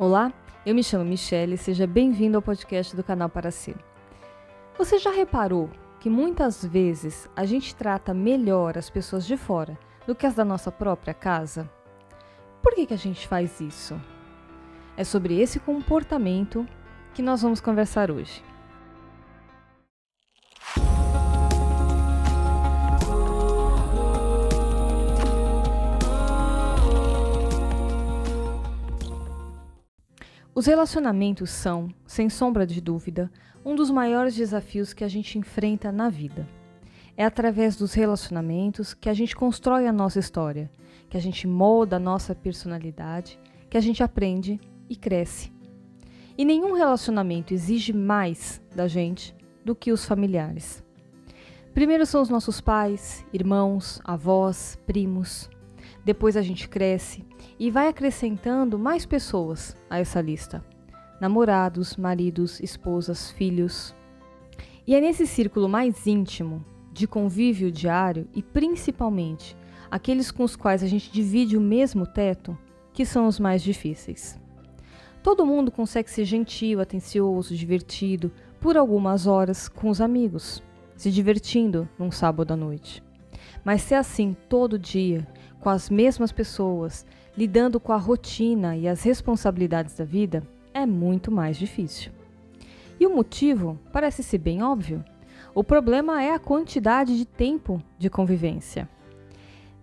Olá, eu me chamo Michelle e seja bem-vindo ao podcast do canal Para Ser. Você já reparou que muitas vezes a gente trata melhor as pessoas de fora do que as da nossa própria casa? Por que, que a gente faz isso? É sobre esse comportamento que nós vamos conversar hoje. Os relacionamentos são, sem sombra de dúvida, um dos maiores desafios que a gente enfrenta na vida. É através dos relacionamentos que a gente constrói a nossa história, que a gente molda a nossa personalidade, que a gente aprende e cresce. E nenhum relacionamento exige mais da gente do que os familiares. Primeiro são os nossos pais, irmãos, avós, primos. Depois a gente cresce e vai acrescentando mais pessoas a essa lista: namorados, maridos, esposas, filhos. E é nesse círculo mais íntimo, de convívio diário e principalmente aqueles com os quais a gente divide o mesmo teto, que são os mais difíceis. Todo mundo consegue ser gentil, atencioso, divertido por algumas horas com os amigos, se divertindo num sábado à noite. Mas ser assim todo dia, com as mesmas pessoas, lidando com a rotina e as responsabilidades da vida, é muito mais difícil. E o motivo parece ser bem óbvio. O problema é a quantidade de tempo de convivência.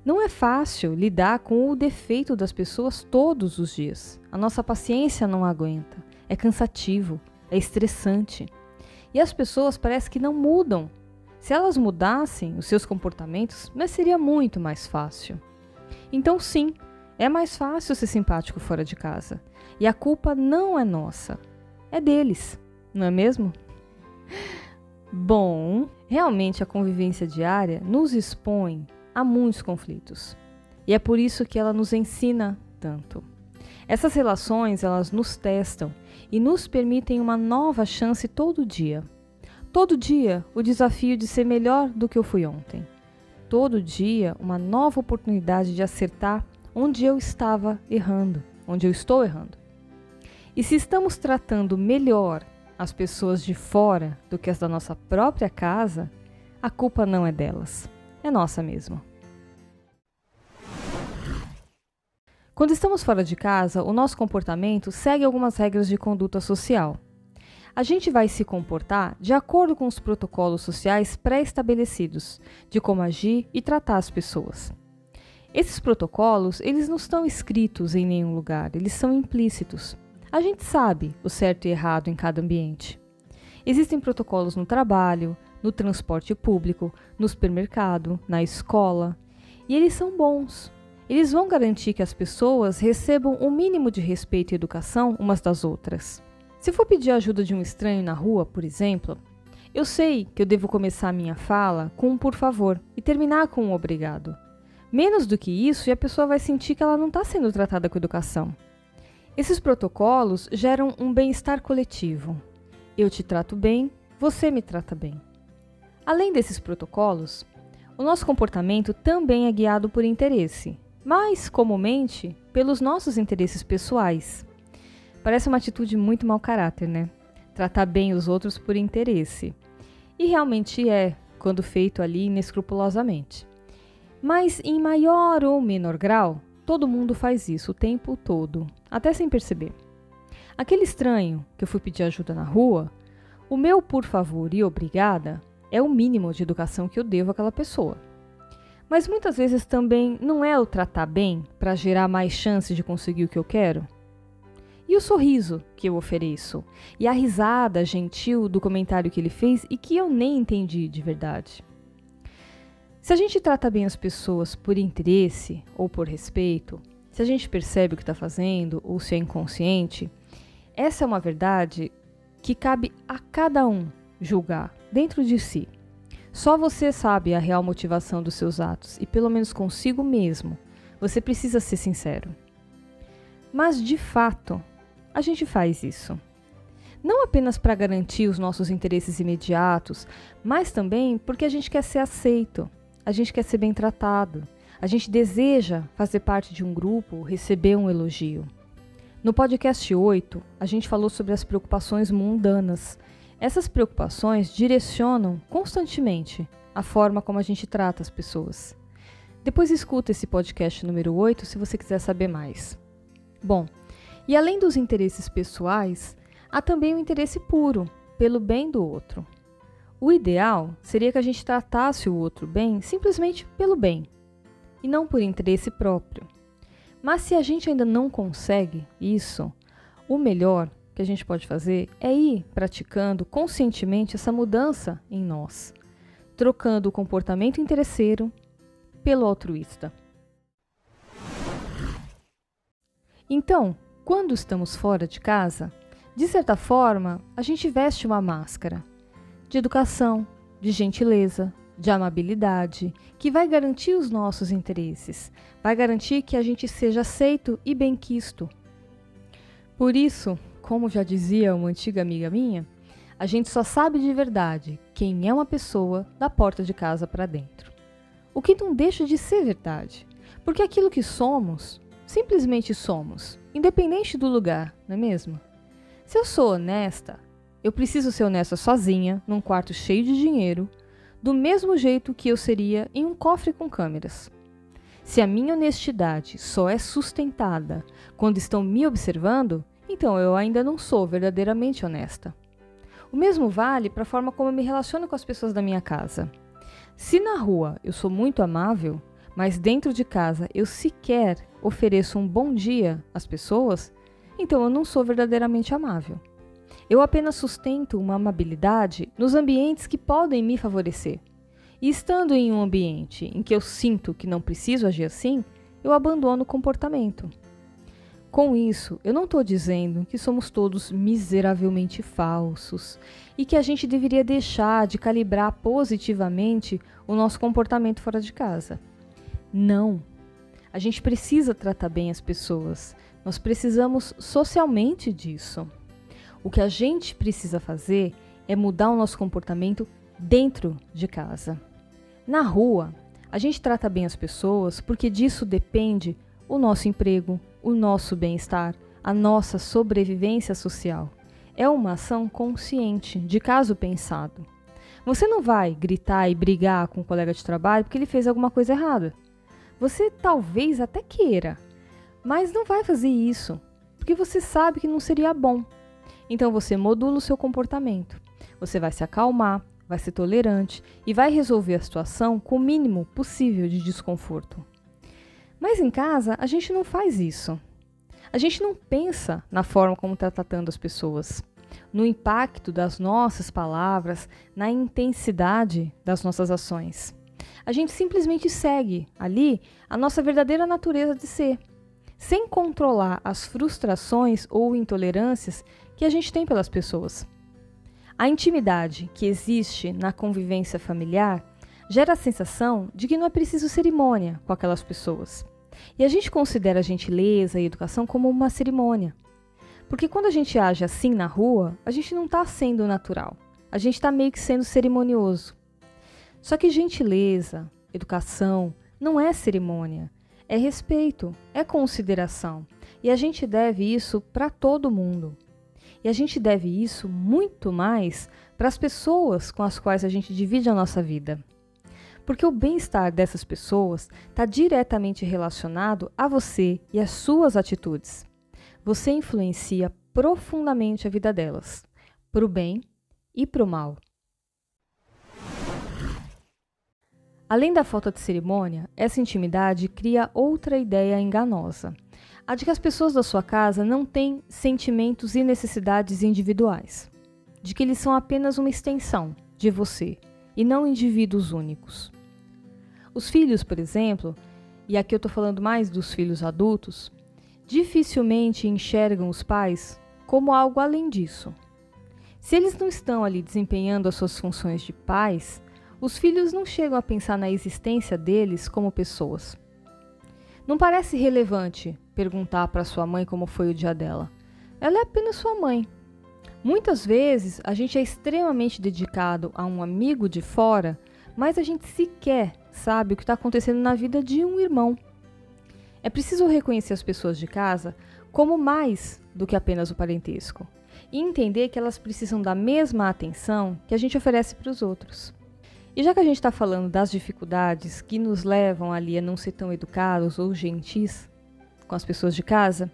Não é fácil lidar com o defeito das pessoas todos os dias. A nossa paciência não aguenta. É cansativo, é estressante. E as pessoas parece que não mudam. Se elas mudassem os seus comportamentos, mas seria muito mais fácil. Então, sim, é mais fácil ser simpático fora de casa. E a culpa não é nossa, é deles, não é mesmo? Bom, realmente a convivência diária nos expõe a muitos conflitos. E é por isso que ela nos ensina tanto. Essas relações, elas nos testam e nos permitem uma nova chance todo dia. Todo dia, o desafio de ser melhor do que eu fui ontem todo dia uma nova oportunidade de acertar onde eu estava errando, onde eu estou errando. E se estamos tratando melhor as pessoas de fora do que as da nossa própria casa, a culpa não é delas, é nossa mesmo. Quando estamos fora de casa, o nosso comportamento segue algumas regras de conduta social a gente vai se comportar de acordo com os protocolos sociais pré-estabelecidos de como agir e tratar as pessoas. Esses protocolos, eles não estão escritos em nenhum lugar, eles são implícitos. A gente sabe o certo e errado em cada ambiente. Existem protocolos no trabalho, no transporte público, no supermercado, na escola, e eles são bons. Eles vão garantir que as pessoas recebam o um mínimo de respeito e educação umas das outras. Se for pedir ajuda de um estranho na rua, por exemplo, eu sei que eu devo começar a minha fala com um por favor e terminar com um obrigado. Menos do que isso, e a pessoa vai sentir que ela não está sendo tratada com educação. Esses protocolos geram um bem-estar coletivo. Eu te trato bem, você me trata bem. Além desses protocolos, o nosso comportamento também é guiado por interesse, mais comumente pelos nossos interesses pessoais. Parece uma atitude muito mau caráter, né? Tratar bem os outros por interesse. E realmente é, quando feito ali inescrupulosamente. Mas em maior ou menor grau, todo mundo faz isso o tempo todo, até sem perceber. Aquele estranho que eu fui pedir ajuda na rua, o meu por favor e obrigada é o mínimo de educação que eu devo àquela pessoa. Mas muitas vezes também não é o tratar bem para gerar mais chances de conseguir o que eu quero? E o sorriso que eu ofereço? E a risada gentil do comentário que ele fez e que eu nem entendi de verdade? Se a gente trata bem as pessoas por interesse ou por respeito, se a gente percebe o que está fazendo ou se é inconsciente, essa é uma verdade que cabe a cada um julgar dentro de si. Só você sabe a real motivação dos seus atos e, pelo menos consigo mesmo, você precisa ser sincero. Mas, de fato, a gente faz isso. Não apenas para garantir os nossos interesses imediatos, mas também porque a gente quer ser aceito, a gente quer ser bem tratado, a gente deseja fazer parte de um grupo, receber um elogio. No podcast 8, a gente falou sobre as preocupações mundanas. Essas preocupações direcionam constantemente a forma como a gente trata as pessoas. Depois escuta esse podcast número 8 se você quiser saber mais. Bom, e além dos interesses pessoais, há também o interesse puro, pelo bem do outro. O ideal seria que a gente tratasse o outro bem simplesmente pelo bem, e não por interesse próprio. Mas se a gente ainda não consegue isso, o melhor que a gente pode fazer é ir praticando conscientemente essa mudança em nós, trocando o comportamento interesseiro pelo altruísta. Então, quando estamos fora de casa, de certa forma, a gente veste uma máscara de educação, de gentileza, de amabilidade, que vai garantir os nossos interesses, vai garantir que a gente seja aceito e benquisto. Por isso, como já dizia uma antiga amiga minha, a gente só sabe de verdade quem é uma pessoa da porta de casa para dentro. O que não deixa de ser verdade, porque aquilo que somos, simplesmente somos, independente do lugar, não é mesmo? Se eu sou honesta, eu preciso ser honesta sozinha, num quarto cheio de dinheiro, do mesmo jeito que eu seria em um cofre com câmeras. Se a minha honestidade só é sustentada quando estão me observando, então eu ainda não sou verdadeiramente honesta. O mesmo vale para a forma como eu me relaciono com as pessoas da minha casa. Se na rua eu sou muito amável, mas dentro de casa eu sequer ofereço um bom dia às pessoas, então eu não sou verdadeiramente amável. Eu apenas sustento uma amabilidade nos ambientes que podem me favorecer. E estando em um ambiente em que eu sinto que não preciso agir assim, eu abandono o comportamento. Com isso, eu não estou dizendo que somos todos miseravelmente falsos e que a gente deveria deixar de calibrar positivamente o nosso comportamento fora de casa. Não. A gente precisa tratar bem as pessoas. Nós precisamos socialmente disso. O que a gente precisa fazer é mudar o nosso comportamento dentro de casa. Na rua, a gente trata bem as pessoas porque disso depende o nosso emprego, o nosso bem-estar, a nossa sobrevivência social. É uma ação consciente, de caso pensado. Você não vai gritar e brigar com um colega de trabalho porque ele fez alguma coisa errada. Você talvez até queira, mas não vai fazer isso, porque você sabe que não seria bom. Então você modula o seu comportamento. Você vai se acalmar, vai ser tolerante e vai resolver a situação com o mínimo possível de desconforto. Mas em casa, a gente não faz isso. A gente não pensa na forma como está tratando as pessoas, no impacto das nossas palavras, na intensidade das nossas ações. A gente simplesmente segue ali a nossa verdadeira natureza de ser, sem controlar as frustrações ou intolerâncias que a gente tem pelas pessoas. A intimidade que existe na convivência familiar gera a sensação de que não é preciso cerimônia com aquelas pessoas. E a gente considera a gentileza e educação como uma cerimônia. Porque quando a gente age assim na rua, a gente não está sendo natural. A gente está meio que sendo cerimonioso. Só que gentileza, educação, não é cerimônia. É respeito, é consideração. E a gente deve isso para todo mundo. E a gente deve isso muito mais para as pessoas com as quais a gente divide a nossa vida. Porque o bem-estar dessas pessoas está diretamente relacionado a você e às suas atitudes. Você influencia profundamente a vida delas, para o bem e para o mal. Além da falta de cerimônia, essa intimidade cria outra ideia enganosa a de que as pessoas da sua casa não têm sentimentos e necessidades individuais, de que eles são apenas uma extensão de você e não indivíduos únicos. Os filhos, por exemplo, e aqui eu estou falando mais dos filhos adultos, dificilmente enxergam os pais como algo além disso. Se eles não estão ali desempenhando as suas funções de pais, os filhos não chegam a pensar na existência deles como pessoas. Não parece relevante perguntar para sua mãe como foi o dia dela. Ela é apenas sua mãe. Muitas vezes a gente é extremamente dedicado a um amigo de fora, mas a gente sequer sabe o que está acontecendo na vida de um irmão. É preciso reconhecer as pessoas de casa como mais do que apenas o parentesco e entender que elas precisam da mesma atenção que a gente oferece para os outros. E já que a gente está falando das dificuldades que nos levam ali a não ser tão educados ou gentis com as pessoas de casa,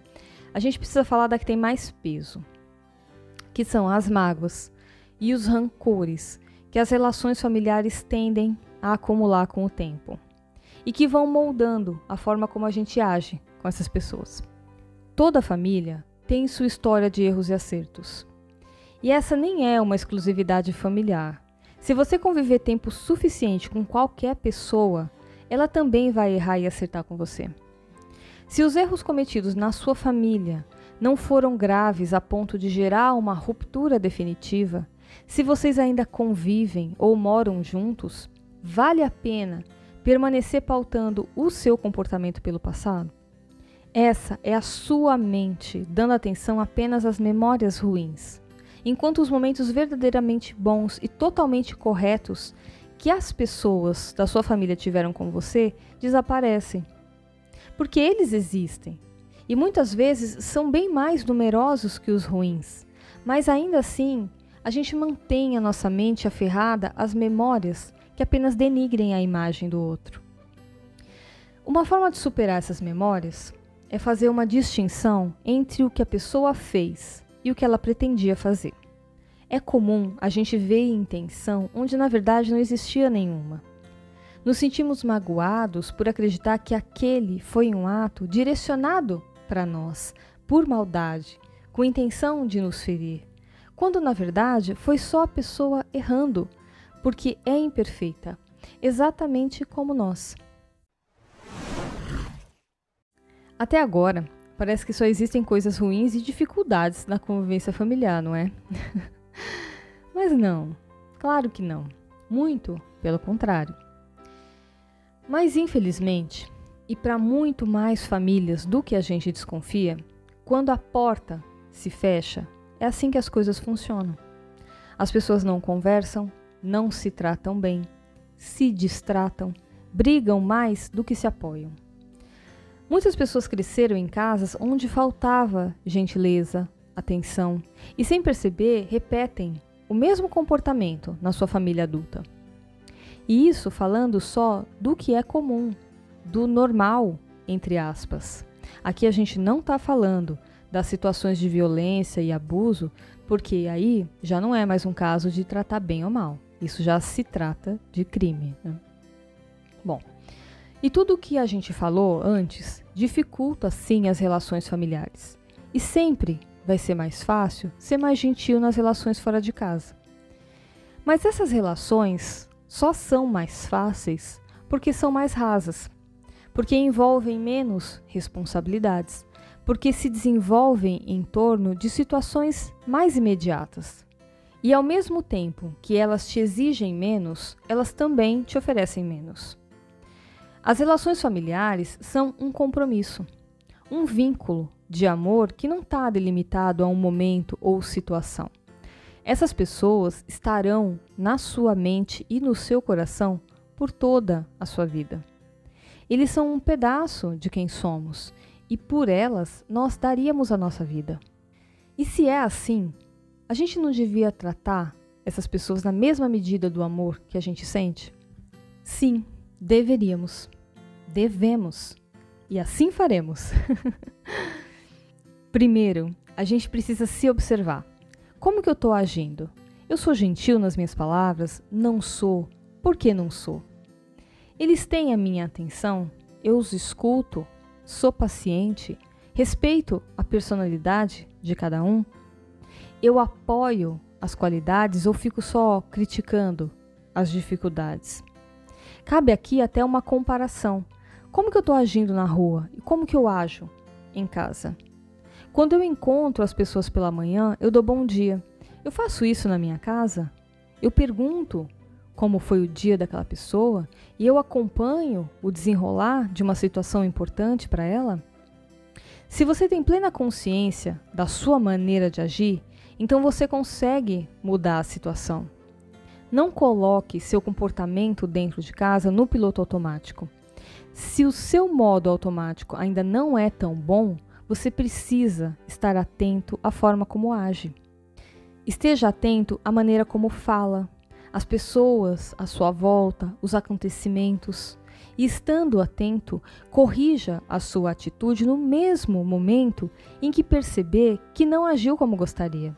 a gente precisa falar da que tem mais peso, que são as mágoas e os rancores que as relações familiares tendem a acumular com o tempo e que vão moldando a forma como a gente age com essas pessoas. Toda família tem sua história de erros e acertos. E essa nem é uma exclusividade familiar. Se você conviver tempo suficiente com qualquer pessoa, ela também vai errar e acertar com você. Se os erros cometidos na sua família não foram graves a ponto de gerar uma ruptura definitiva, se vocês ainda convivem ou moram juntos, vale a pena permanecer pautando o seu comportamento pelo passado? Essa é a sua mente dando atenção apenas às memórias ruins, enquanto os momentos verdadeiramente bons e totalmente corretos que as pessoas da sua família tiveram com você desaparecem. Porque eles existem e muitas vezes são bem mais numerosos que os ruins, mas ainda assim a gente mantém a nossa mente aferrada às memórias que apenas denigrem a imagem do outro. Uma forma de superar essas memórias é fazer uma distinção entre o que a pessoa fez e o que ela pretendia fazer. É comum a gente ver intenção onde na verdade não existia nenhuma. Nos sentimos magoados por acreditar que aquele foi um ato direcionado para nós, por maldade, com intenção de nos ferir quando na verdade foi só a pessoa errando, porque é imperfeita, exatamente como nós. Até agora, parece que só existem coisas ruins e dificuldades na convivência familiar, não é? Mas não, claro que não. Muito pelo contrário. Mas infelizmente, e para muito mais famílias do que a gente desconfia, quando a porta se fecha, é assim que as coisas funcionam. As pessoas não conversam, não se tratam bem, se distratam, brigam mais do que se apoiam. Muitas pessoas cresceram em casas onde faltava gentileza, atenção e, sem perceber, repetem o mesmo comportamento na sua família adulta. E isso falando só do que é comum, do normal, entre aspas. Aqui a gente não está falando das situações de violência e abuso, porque aí já não é mais um caso de tratar bem ou mal. Isso já se trata de crime. Né? Bom, e tudo o que a gente falou antes dificulta sim as relações familiares. E sempre vai ser mais fácil ser mais gentil nas relações fora de casa. Mas essas relações só são mais fáceis porque são mais rasas, porque envolvem menos responsabilidades porque se desenvolvem em torno de situações mais imediatas. E ao mesmo tempo que elas te exigem menos, elas também te oferecem menos. As relações familiares são um compromisso, um vínculo de amor que não está delimitado a um momento ou situação. Essas pessoas estarão na sua mente e no seu coração por toda a sua vida. Eles são um pedaço de quem somos e por elas nós daríamos a nossa vida. E se é assim, a gente não devia tratar essas pessoas na mesma medida do amor que a gente sente? Sim, deveríamos. Devemos. E assim faremos. Primeiro, a gente precisa se observar. Como que eu estou agindo? Eu sou gentil nas minhas palavras? Não sou. Por que não sou? Eles têm a minha atenção? Eu os escuto? sou paciente, respeito a personalidade de cada um, eu apoio as qualidades ou fico só criticando as dificuldades? Cabe aqui até uma comparação. Como que eu estou agindo na rua e como que eu ajo em casa? Quando eu encontro as pessoas pela manhã, eu dou bom dia. Eu faço isso na minha casa? Eu pergunto como foi o dia daquela pessoa e eu acompanho o desenrolar de uma situação importante para ela? Se você tem plena consciência da sua maneira de agir, então você consegue mudar a situação. Não coloque seu comportamento dentro de casa no piloto automático. Se o seu modo automático ainda não é tão bom, você precisa estar atento à forma como age. Esteja atento à maneira como fala, às pessoas à sua volta, os acontecimentos. E estando atento, corrija a sua atitude no mesmo momento em que perceber que não agiu como gostaria.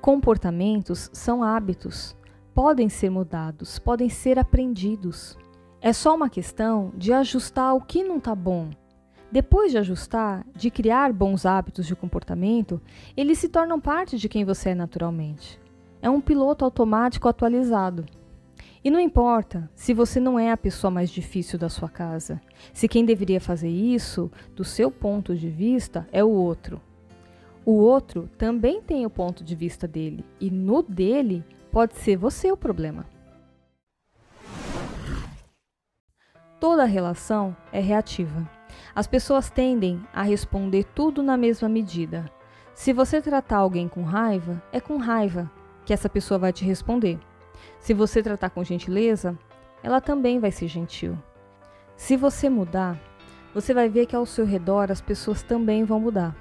Comportamentos são hábitos, podem ser mudados, podem ser aprendidos. É só uma questão de ajustar o que não está bom. Depois de ajustar, de criar bons hábitos de comportamento, eles se tornam parte de quem você é naturalmente. É um piloto automático atualizado. E não importa se você não é a pessoa mais difícil da sua casa, se quem deveria fazer isso, do seu ponto de vista, é o outro. O outro também tem o ponto de vista dele, e no dele pode ser você o problema. Toda relação é reativa. As pessoas tendem a responder tudo na mesma medida. Se você tratar alguém com raiva, é com raiva que essa pessoa vai te responder. Se você tratar com gentileza, ela também vai ser gentil. Se você mudar, você vai ver que ao seu redor as pessoas também vão mudar.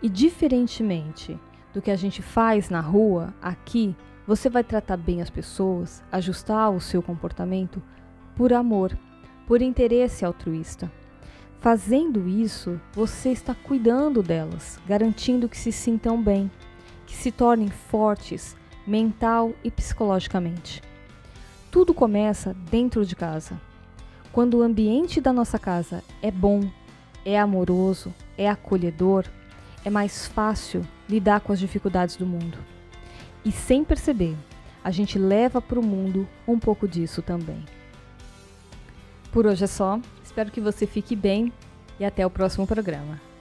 E diferentemente do que a gente faz na rua, aqui, você vai tratar bem as pessoas, ajustar o seu comportamento por amor, por interesse altruísta. Fazendo isso, você está cuidando delas, garantindo que se sintam bem, que se tornem fortes mental e psicologicamente. Tudo começa dentro de casa. Quando o ambiente da nossa casa é bom, é amoroso, é acolhedor, é mais fácil lidar com as dificuldades do mundo. E sem perceber, a gente leva para o mundo um pouco disso também. Por hoje é só, espero que você fique bem e até o próximo programa.